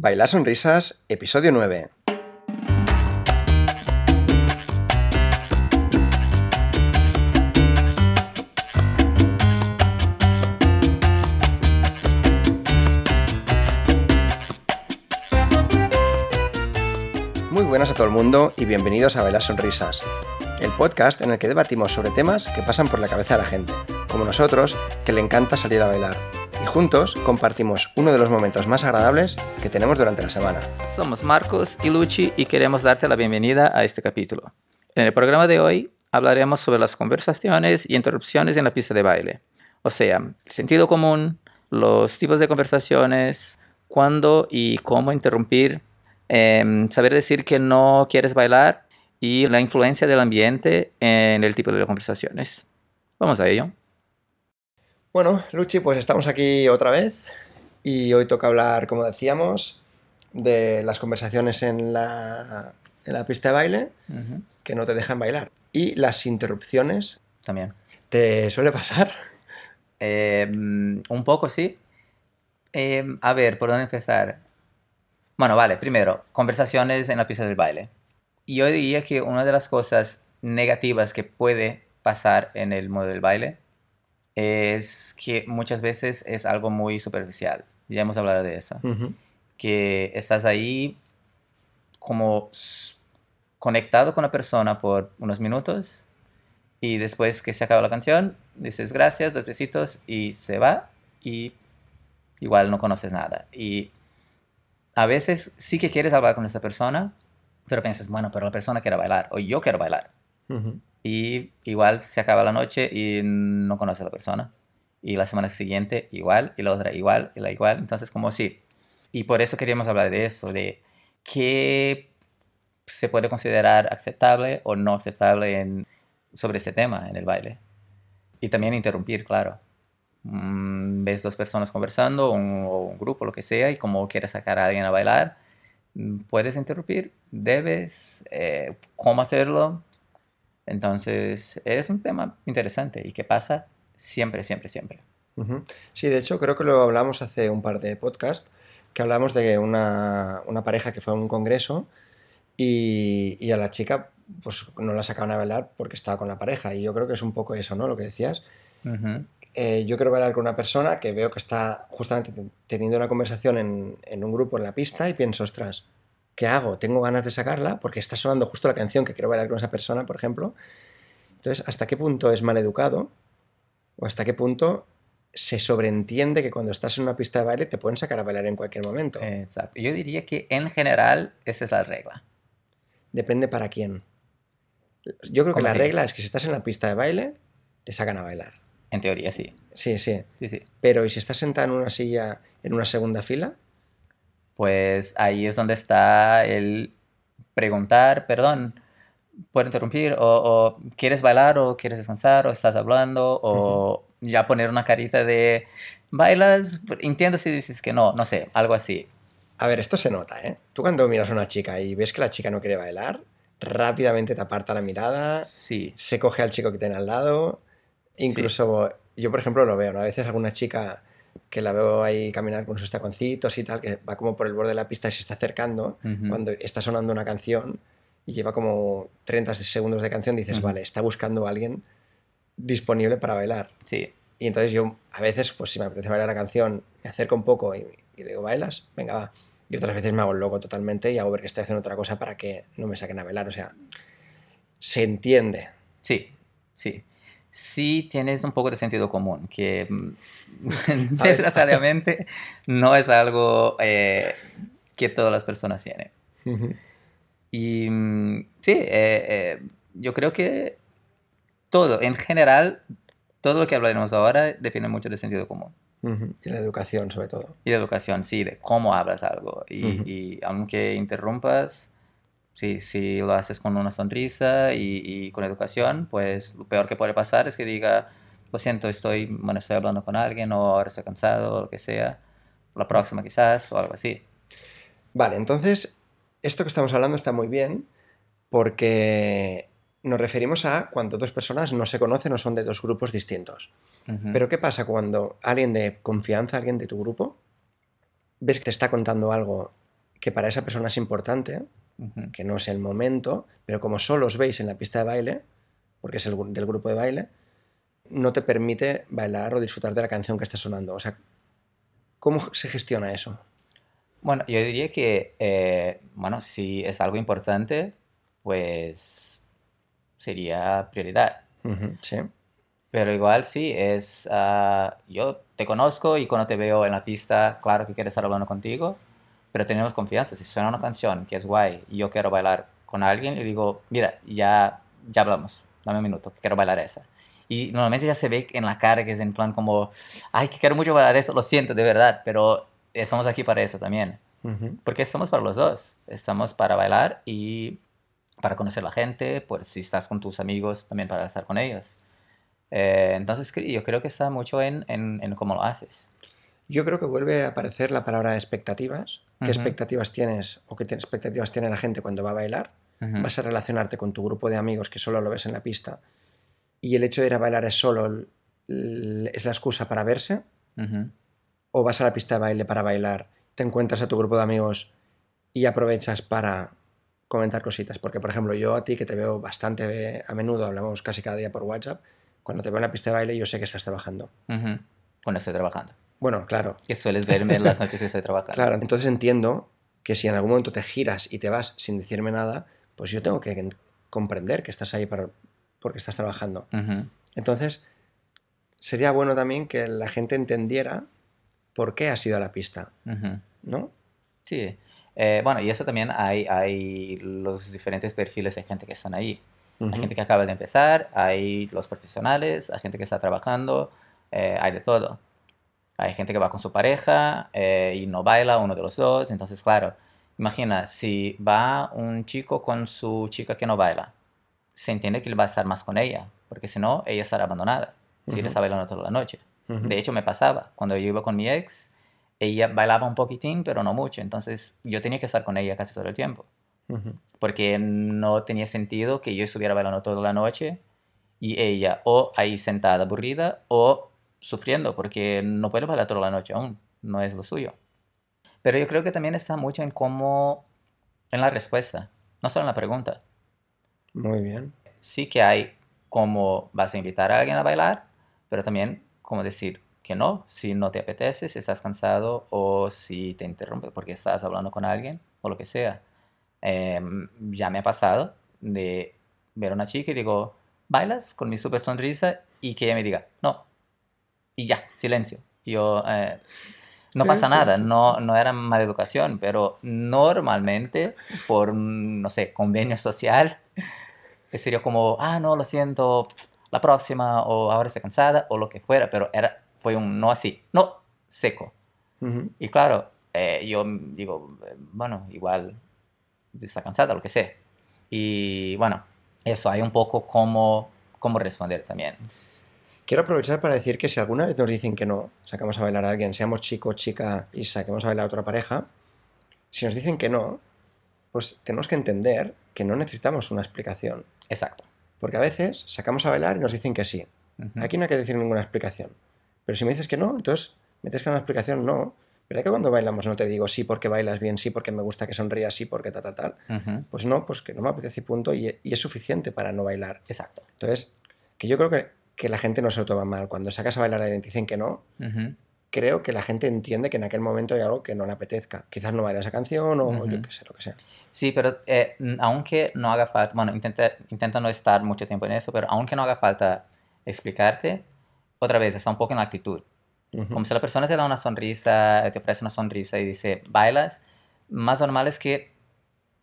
Bailar Sonrisas, episodio 9. Muy buenas a todo el mundo y bienvenidos a Bailar Sonrisas, el podcast en el que debatimos sobre temas que pasan por la cabeza de la gente, como nosotros, que le encanta salir a bailar. Juntos compartimos uno de los momentos más agradables que tenemos durante la semana. Somos Marcos y Luchi y queremos darte la bienvenida a este capítulo. En el programa de hoy hablaremos sobre las conversaciones y interrupciones en la pista de baile. O sea, el sentido común, los tipos de conversaciones, cuándo y cómo interrumpir, em, saber decir que no quieres bailar y la influencia del ambiente en el tipo de conversaciones. Vamos a ello. Bueno, Luchi, pues estamos aquí otra vez y hoy toca hablar, como decíamos, de las conversaciones en la, en la pista de baile que no te dejan bailar y las interrupciones. También. ¿Te suele pasar? Em, un poco, sí. Em, a ver, ¿por dónde empezar? Bueno, vale, primero, conversaciones en la pista del baile. Yo diría que una de las cosas negativas que puede pasar en el mundo del baile es que muchas veces es algo muy superficial. Ya hemos hablado de eso. Ujú. Que estás ahí como conectado con la persona por unos minutos y después que se acaba la canción, dices gracias, dos besitos y se va y igual no conoces nada. Y a veces sí que quieres hablar con esa persona, pero piensas, bueno, pero la persona quiere bailar o yo quiero bailar. Ujú. Y igual se acaba la noche y no conoces a la persona. Y la semana siguiente igual, y la otra igual, y la igual. Entonces como sí. Y por eso queríamos hablar de eso, de qué se puede considerar aceptable o no aceptable sobre este tema en el baile. Y también interrumpir, claro. Mm, ves dos personas conversando, un, o un grupo, lo que sea, y como quieres sacar a alguien a bailar, mm, puedes interrumpir, debes, eh, cómo hacerlo. Entonces, es un tema interesante y que pasa siempre, siempre, siempre. Sí, de hecho, creo que lo hablamos hace un par de podcasts, que hablamos de una, una pareja que fue a un congreso y, y a la chica pues no la sacaban a bailar porque estaba con la pareja. Y yo creo que es un poco eso, ¿no? Lo que decías. Ujú, Eh, yo quiero bailar con una persona que veo que está justamente te- teniendo una conversación en, en un grupo en la pista y pienso, ostras, ¿qué hago? Tengo ganas de sacarla porque está sonando justo la canción que quiero bailar con esa persona, por ejemplo. Entonces, ¿hasta qué punto es maleducado? ¿O hasta qué punto se sobreentiende que cuando estás en una pista de baile te pueden sacar a bailar en cualquier momento? Exacto. Yo diría que en general esa es la regla. Depende para quién. Yo creo que ¿Cómo la regla es que si estás en la pista de baile, te sacan a bailar. En teoría, sí. Sí, sí. Sí, sí. Pero ¿y si estás sentada en una silla en una segunda fila? Pues ahí es donde está el preguntar, perdón, ¿puedo interrumpir? O, o ¿quieres bailar o quieres descansar o estás hablando? O ya poner una carita de, ¿bailas? Entiendo si dices que no, no sé, algo así. A ver, esto se nota, ¿eh? Tú cuando miras a una chica y ves que la chica no quiere bailar, rápidamente te aparta la mirada, Sí, se coge al chico que tiene al lado. Incluso yo, por ejemplo, lo veo, ¿no? A veces alguna chica que la veo ahí caminar con sus taconcitos y tal, que va como por el borde de la pista y se está acercando, cuando está sonando una canción y lleva como 30 segundos de canción, dices, vale, está buscando a alguien disponible para bailar. sí, Y entonces yo, a veces, pues si me apetece bailar la canción, me acerco un poco y, y digo, ¿bailas? Venga, va. Y otras veces me hago loco totalmente y hago ver que estoy haciendo otra cosa para que no me saquen a bailar. O sea, se entiende. sí, sí. Sí tienes un poco de sentido común, que mm, desgraciadamente no es algo eh, que todas las personas tienen. Y mm, sí, eh, eh, yo creo que todo, en general, todo lo que hablaremos ahora depende mucho del sentido común. Ujú. Y la educación, sobre todo. Y de educación, sí, de cómo hablas algo. Y, Ujú. y aunque interrumpas, sí, si lo haces con una sonrisa y, y con educación, pues lo peor que puede pasar es que diga, lo siento, estoy, bueno, estoy hablando con alguien o ahora estoy cansado o lo que sea. La próxima quizás o algo así. Vale, entonces, esto que estamos hablando está muy bien porque nos referimos a cuando dos personas no se conocen o son de dos grupos distintos. Pero ¿qué pasa cuando alguien de confianza, alguien de tu grupo, ves que te está contando algo que para esa persona es importante, Que no es el momento, pero como solo os veis en la pista de baile, porque es el, del grupo de baile, no te permite bailar o disfrutar de la canción que está sonando. O sea, ¿cómo se gestiona eso? Bueno, yo diría que, eh, bueno, si es algo importante, pues sería prioridad. Ujú, sí. Pero igual sí, es, ah, yo te conozco y cuando te veo en la pista, claro que quiero estar hablando contigo, pero tenemos confianza. Si suena una canción que es guay y yo quiero bailar con alguien, le digo, mira, ya, ya hablamos, dame un minuto, que quiero bailar esa. Y normalmente ya se ve en la cara que es en plan como, ay, que quiero mucho bailar eso, lo siento, de verdad, pero estamos aquí para eso también. Porque estamos para los dos. Estamos para bailar y para conocer la gente, pues si estás con tus amigos, también para estar con ellos. Eh, entonces yo creo que está mucho en, en, en cómo lo haces. Yo creo que vuelve a aparecer la palabra expectativas. ¿Qué expectativas tienes o qué expectativas tiene la gente cuando va a bailar? Vas a relacionarte con tu grupo de amigos que solo lo ves en la pista y el hecho de ir a bailar es solo el- el- es la excusa para verse o vas a la pista de baile para bailar, te encuentras a tu grupo de amigos y aprovechas para comentar cositas. Porque, por ejemplo, yo a ti que te veo bastante a menudo, hablamos casi cada día por WhatsApp, cuando te veo en la pista de baile yo sé que estás trabajando. Cuando estoy trabajando. Bueno, claro, Que sueles verme en las noches que estoy trabajando. claro. Entonces entiendo que si en algún momento te giras y te vas sin decirme nada, pues yo tengo que en- comprender que estás ahí para, porque estás trabajando. Entonces, sería bueno también que la gente entendiera por qué has ido a la pista. ¿no? Sí. Eh, bueno, y eso también hay, hay los diferentes perfiles de gente que están ahí. Hay Ujú. gente que acaba de empezar, hay los profesionales, hay gente que está trabajando, eh, hay de todo. Hay gente que va con su pareja eh, y no baila uno de los dos. Entonces, claro, imagina, si va un chico con su chica que no baila, se entiende que él va a estar más con ella, porque si no, ella estará abandonada. Si él Ujú. está bailando toda la noche. Ujú. De hecho, me pasaba. Cuando yo iba con mi ex, ella bailaba un poquitín, pero no mucho. Entonces, yo tenía que estar con ella casi todo el tiempo porque no tenía sentido que yo estuviera bailando toda la noche y ella o ahí sentada aburrida o sufriendo porque no puede bailar toda la noche aún, no es lo suyo. Pero yo creo que también está mucho en cómo, en la respuesta, no solo en la pregunta. Muy bien. Sí que hay cómo vas a invitar a alguien a bailar, pero también cómo decir que no, si no te apetece, si estás cansado o si te interrumpe porque estás hablando con alguien o lo que sea. Em, ya me ha pasado de ver a una chica y digo, ¿bailas? Con mi super sonrisa y que ella me diga, no. Y ya, silencio. Yo, eh, no pasa nada, no, no era mala educación, pero normalmente por, no sé, convenio social, sería como, ah, no, lo siento, la próxima, o ahora estoy cansada, o lo que fuera, pero era, fue un no así, no, seco. Ujú. Y claro, eh, yo digo, eh, bueno, igual está cansada, lo que sea. Y bueno, eso, hay un poco cómo, cómo responder también. Quiero aprovechar para decir que si alguna vez nos dicen que no, sacamos a bailar a alguien, seamos chico chica y saquemos a bailar a otra pareja, si nos dicen que no, pues tenemos que entender que no necesitamos una explicación. Exacto. Porque a veces sacamos a bailar y nos dicen que sí. Ujú. Aquí no hay que decir ninguna explicación. Pero si me dices que no, entonces me tienes que una explicación, no. ¿Verdad que cuando bailamos no te digo sí porque bailas bien, sí porque me gusta que sonrías, sí porque tal, tal, tal? Ujú. Pues no, pues que no me apetece y punto y, y es suficiente para no bailar. Exacto. Entonces, que yo creo que, que la gente no se lo toma mal. Cuando sacas a bailar a alguien y dicen que no, creo que la gente entiende que en aquel momento hay algo que no le apetezca. Quizás no baila esa canción o yo Ujú. qué sé, lo que sea. Sí, pero eh, aunque no haga falta, bueno, intenta, intenta no estar mucho tiempo en eso, pero aunque no haga falta explicarte, otra vez está un poco en la actitud. Como si la persona te da una sonrisa, te ofrece una sonrisa y dice, bailas, más normal es que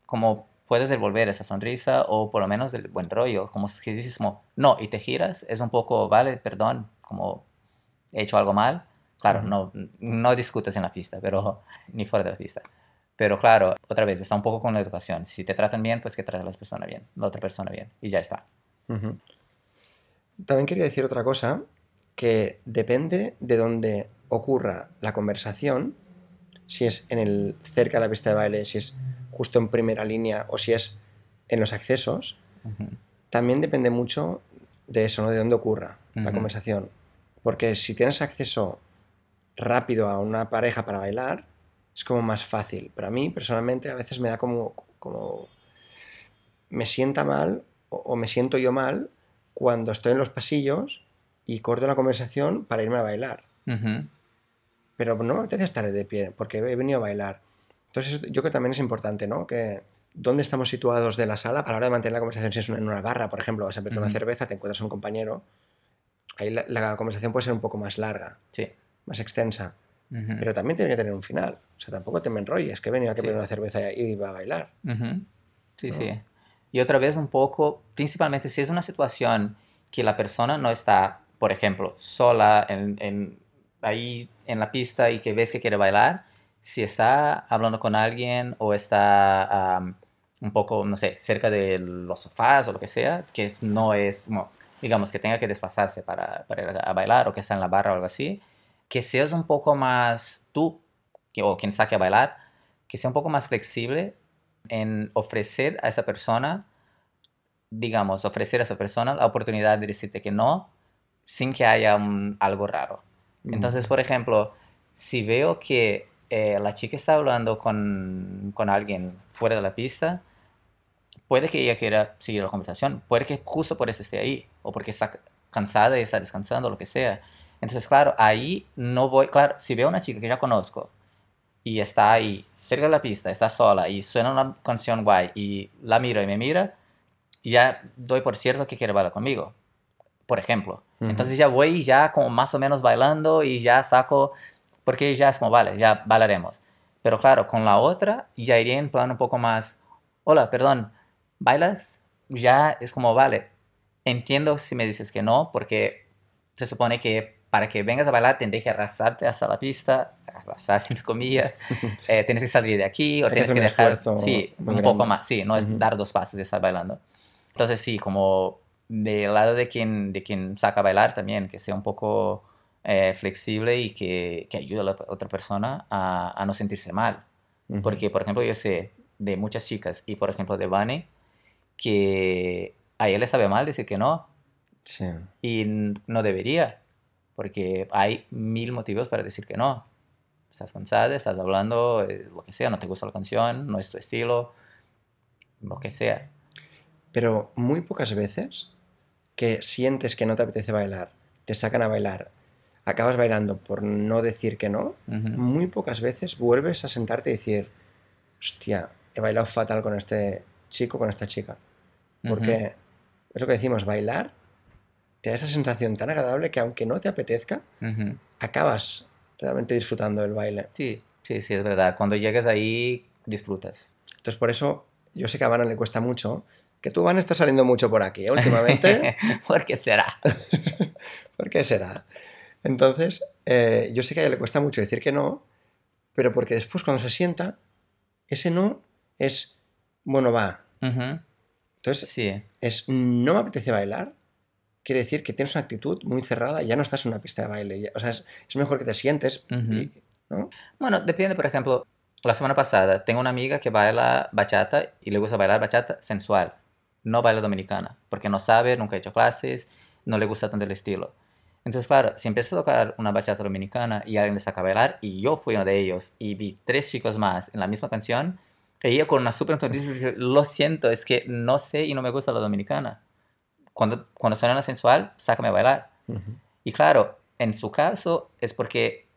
como puedes devolver esa sonrisa o por lo menos del buen rollo, como si dices como, no, y te giras, es un poco, vale, perdón, como he hecho algo mal. Claro, no, no discutes en la pista, pero ni fuera de la pista. Pero claro, otra vez, está un poco con la educación. Si te tratan bien, pues que traten a la persona bien, la otra persona bien, y ya está. Ujú. También quería decir otra cosa, que depende de dónde ocurra la conversación, si es en el cerca de la pista de baile, si es justo en primera línea o si es en los accesos, también depende mucho de eso, ¿no? De dónde ocurra la conversación. Porque si tienes acceso rápido a una pareja para bailar, es como más fácil. Pero a mí, personalmente, a veces me da como, como me sienta mal o, o me siento yo mal cuando estoy en los pasillos y corto la conversación para irme a bailar. Pero no me apetece estar de pie porque he venido a bailar. Entonces, yo creo que también es importante, ¿no? Que dónde estamos situados de la sala a la hora de mantener la conversación. Si es en una barra, por ejemplo, vas a pedir una cerveza, te encuentras a un compañero, ahí la, la conversación puede ser un poco más larga, Sí. más extensa. Ujú. Pero también tiene que tener un final. O sea, tampoco te me enrolles, que he venido aquí a Sí. pedir una cerveza y iba a bailar. Ujú. Sí, ¿no? sí. Y otra vez un poco, principalmente si es una situación que la persona no está, por ejemplo, sola en, en- ahí en la pista y que ves que quiere bailar, si está hablando con alguien o está un poco, no sé, cerca de los sofás o lo que sea, que no es, como, digamos, que tenga que desplazarse para, para ir a bailar o que está en la barra o algo así, que seas un poco más tú, que- o quien saque a bailar, que sea un poco más flexible en ofrecer a esa persona, digamos, ofrecer a esa persona la oportunidad de decirte que no sin que haya un- algo raro. Entonces, por ejemplo, si veo que eh, la chica está hablando con, con alguien fuera de la pista, puede que ella quiera seguir la conversación, puede que justo por eso esté ahí, o porque está cansada y está descansando, lo que sea. Entonces, claro, ahí no voy, claro, si veo a una chica que ya conozco y está ahí cerca de la pista, está sola y suena una canción guay y la miro y me mira, ya doy por cierto que quiere bailar conmigo, por ejemplo. Entonces ya voy ya como más o menos bailando y ya saco, porque ya es como, vale, ya bailaremos. Pero claro, con la otra ya iría en plan un poco más, hola, perdón, ¿bailas? Ya es como, vale, entiendo si me dices que no, porque se supone que para que vengas a bailar tendré que arrastrarte hasta la pista, arrastrarse entre comillas, eh, tienes que salir de aquí o Hay tienes que dejar, sí, un muy poco grande. más, sí, no es Ujú. dar dos pasos de estar bailando. Entonces sí, como del lado de quien, de quien saca a bailar también, que sea un poco eh, flexible y que, que ayude a la otra persona a, a no sentirse mal. Ujú. Porque, por ejemplo, yo sé de muchas chicas y, por ejemplo, de Vane, que a ella le sabe mal decir que no Sí. y no debería, porque hay mil motivos para decir que no. Estás cansada, estás hablando, eh, lo que sea, no te gusta la canción, no es tu estilo, lo que sea. Pero muy pocas veces que sientes que no te apetece bailar, te sacan a bailar, acabas bailando por no decir que no, muy pocas veces vuelves a sentarte y decir, hostia, he bailado fatal con este chico, con esta chica. Porque es lo que decimos, bailar te da esa sensación tan agradable que aunque no te apetezca, acabas realmente disfrutando del baile. Sí, sí, sí, es verdad. Cuando llegas ahí, disfrutas. Entonces por eso yo sé que a Van le cuesta mucho, que tú Van está saliendo mucho por aquí ¿eh? últimamente. ¿Por qué será? ¿Por qué será? Entonces, eh, yo sé que a ella le cuesta mucho decir que no, pero porque después cuando se sienta, ese no es, bueno, va. Ujú. Entonces, Sí, es, no me apetece bailar, quiere decir que tienes una actitud muy cerrada y ya no estás en una pista de baile. ya- o sea, es, es mejor que te sientes, Ujú. y- ¿no? Bueno, depende, por ejemplo, la semana pasada tengo una amiga que baila bachata y le gusta bailar bachata sensual. No baila dominicana, porque no sabe, nunca ha hecho clases, no le gusta tanto el estilo. Entonces, claro, si empieza a tocar una bachata dominicana y alguien le saca a bailar, y yo fui uno de ellos, y vi tres chicos más en la misma canción, ella con una sonrisa dice, lo siento, es que no sé y no me gusta la dominicana. Cuando, cuando suena la sensual, sácame a bailar. Ujú. Y claro, en su caso es porque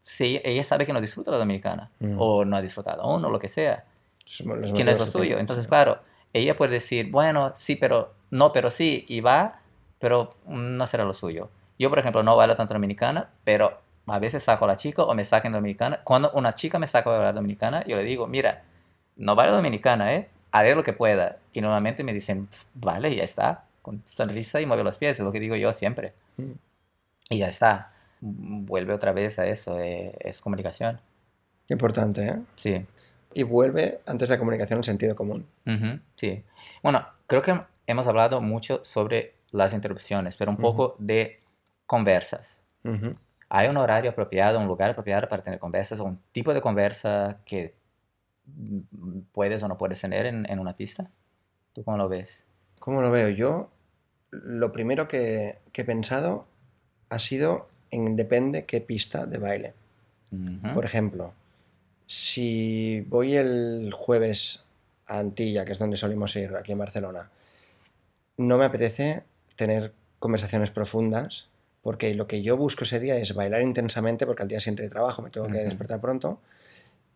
sí, ella sabe que no disfruta la dominicana Mm. o no ha disfrutado aún o lo que sea, los que no es lo suyo. Entonces, claro, ella puede decir, bueno, sí, pero no, pero sí, y va, pero no será lo suyo. Yo, por ejemplo, no bailo tanto dominicana, pero a veces saco a la chica o me sacan dominicana. Cuando una chica me saca a bailar dominicana, yo le digo, mira, no bailo dominicana, ¿eh? Haré lo que pueda. Y normalmente me dicen, vale, ya está, con sonrisa y mueve los pies, es lo que digo yo siempre. Mm. Y ya está. Vuelve otra vez a eso, eh, es comunicación. Qué importante, ¿eh? Sí. Y vuelve antes de la comunicación el sentido común. Ujú, sí. Bueno, creo que hemos hablado mucho sobre las interrupciones, pero un Ujú. poco de conversas. ¿Hay un horario apropiado, un lugar apropiado para tener conversas o un tipo de conversa que puedes o no puedes tener en, en una pista? ¿Tú cómo lo ves? ¿Cómo lo veo? Yo, lo primero que, que he pensado ha sido en depende qué pista de baile. Por ejemplo, si voy el jueves a Antilla, que es donde solimos ir aquí en Barcelona, no me apetece tener conversaciones profundas porque lo que yo busco ese día es bailar intensamente porque al día siguiente de trabajo me tengo que despertar pronto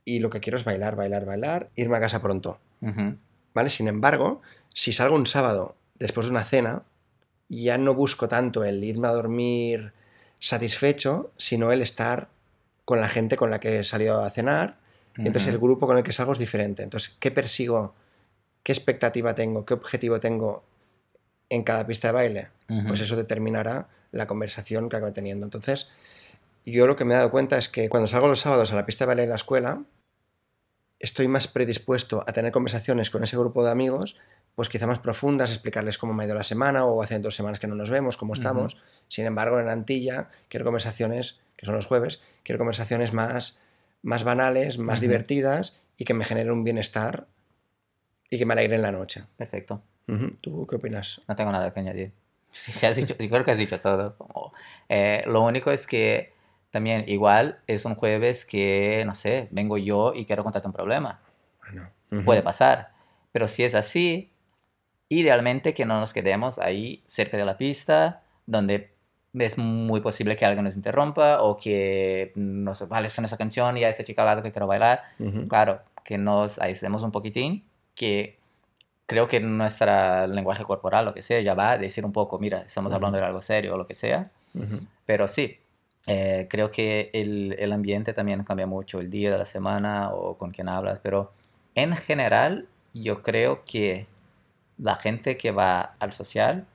y lo que quiero es bailar, bailar, bailar, irme a casa pronto. ¿Vale? Sin embargo, si salgo un sábado después de una cena, ya no busco tanto el irme a dormir satisfecho, sino el estar con la gente con la que he salido a cenar. Y entonces el grupo con el que salgo es diferente. Entonces, ¿qué persigo? ¿Qué expectativa tengo? ¿Qué objetivo tengo en cada pista de baile? Pues eso determinará la conversación que acabe teniendo. Entonces, yo lo que me he dado cuenta es que cuando salgo los sábados a la pista de baile en la escuela, estoy más predispuesto a tener conversaciones con ese grupo de amigos, pues quizá más profundas, explicarles cómo me ha ido la semana o hace dos semanas que no nos vemos, cómo estamos. Sin embargo, en Antilla quiero conversaciones, que son los jueves, quiero conversaciones más, más banales, más divertidas y que me generen un bienestar y que me alegren la noche. Perfecto. ¿Tú qué opinas? No tengo nada que añadir. Sí, sí has dicho, yo creo que has dicho todo. Como, eh, lo único es que también igual es un jueves que, no sé, vengo yo y quiero contarte un problema. Bueno. ujú. Puede pasar. Pero si es así, idealmente que no nos quedemos ahí cerca de la pista, donde es muy posible que alguien nos interrumpa o que nos vale, suena esa canción y a esta chica al lado que quiero bailar. Ujú. Claro, que nos aislemos un poquitín, que creo que nuestro lenguaje corporal, lo que sea, ya va a decir un poco, mira, estamos Ujú. hablando de algo serio o lo que sea. Ujú. Pero sí, eh, creo que el, el ambiente también cambia mucho, el día de la semana o con quién hablas, pero en general yo creo que la gente que va al social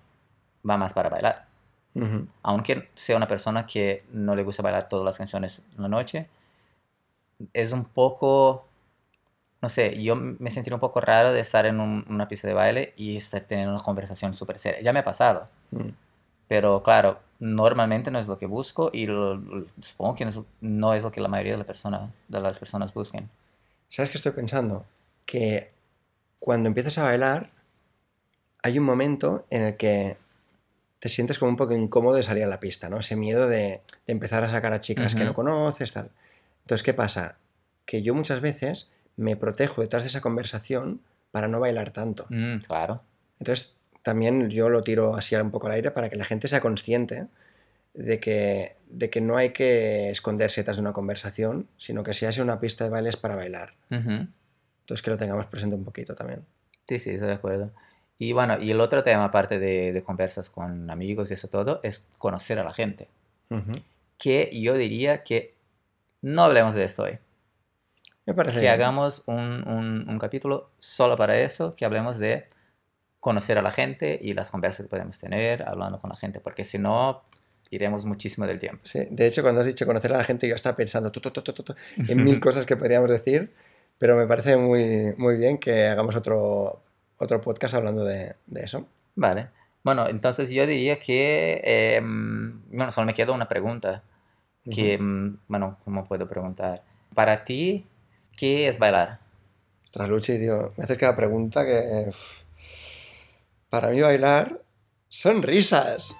va más para bailar. Ujú. Aunque sea una persona que no le gusta bailar todas las canciones en la noche, es un poco, no sé, yo me sentiría un poco raro de estar en un- una pista de baile y estar teniendo una conversación súper seria. Ya me ha pasado. Mm. Pero claro, normalmente no es lo que busco y lo- lo- supongo que no es, no es lo que la mayoría de, la persona, de las personas busquen. ¿Sabes qué estoy pensando? Que cuando empiezas a bailar, hay un momento en el que te sientes como un poco incómodo de salir a la pista, ¿no? Ese miedo de, de empezar a sacar a chicas que no conoces, tal. Entonces, ¿qué pasa? Que yo muchas veces me protejo detrás de esa conversación para no bailar tanto. Mm, claro. Entonces, también yo lo tiro así un poco al aire para que la gente sea consciente de que, de que no hay que esconderse detrás de una conversación, sino que si hace una pista de baile es para bailar. Ujú. Entonces que lo tengamos presente un poquito también. Sí, sí, estoy de acuerdo. Y bueno, y el otro tema, aparte de, de conversas con amigos y eso todo, es conocer a la gente. Que yo diría que no hablemos de esto hoy. Me parece Que bien. hagamos un, un- un capítulo solo para eso, que hablemos de conocer a la gente y las conversas que podemos tener hablando con la gente, porque si no, iremos muchísimo del tiempo. Sí, de hecho, cuando has dicho conocer a la gente, yo estaba pensando tu, tu, tu, en mil cosas que podríamos decir, pero me parece muy, muy bien que hagamos otro, otro podcast hablando de, de eso. Vale. Bueno, entonces yo diría que, eh, bueno, solo me queda una pregunta. Que, mm, bueno, ¿cómo puedo preguntar? Para ti, ¿qué es bailar? Ostras, Luchi, tío, me haces cada pregunta que... uf, Para mí bailar son risas.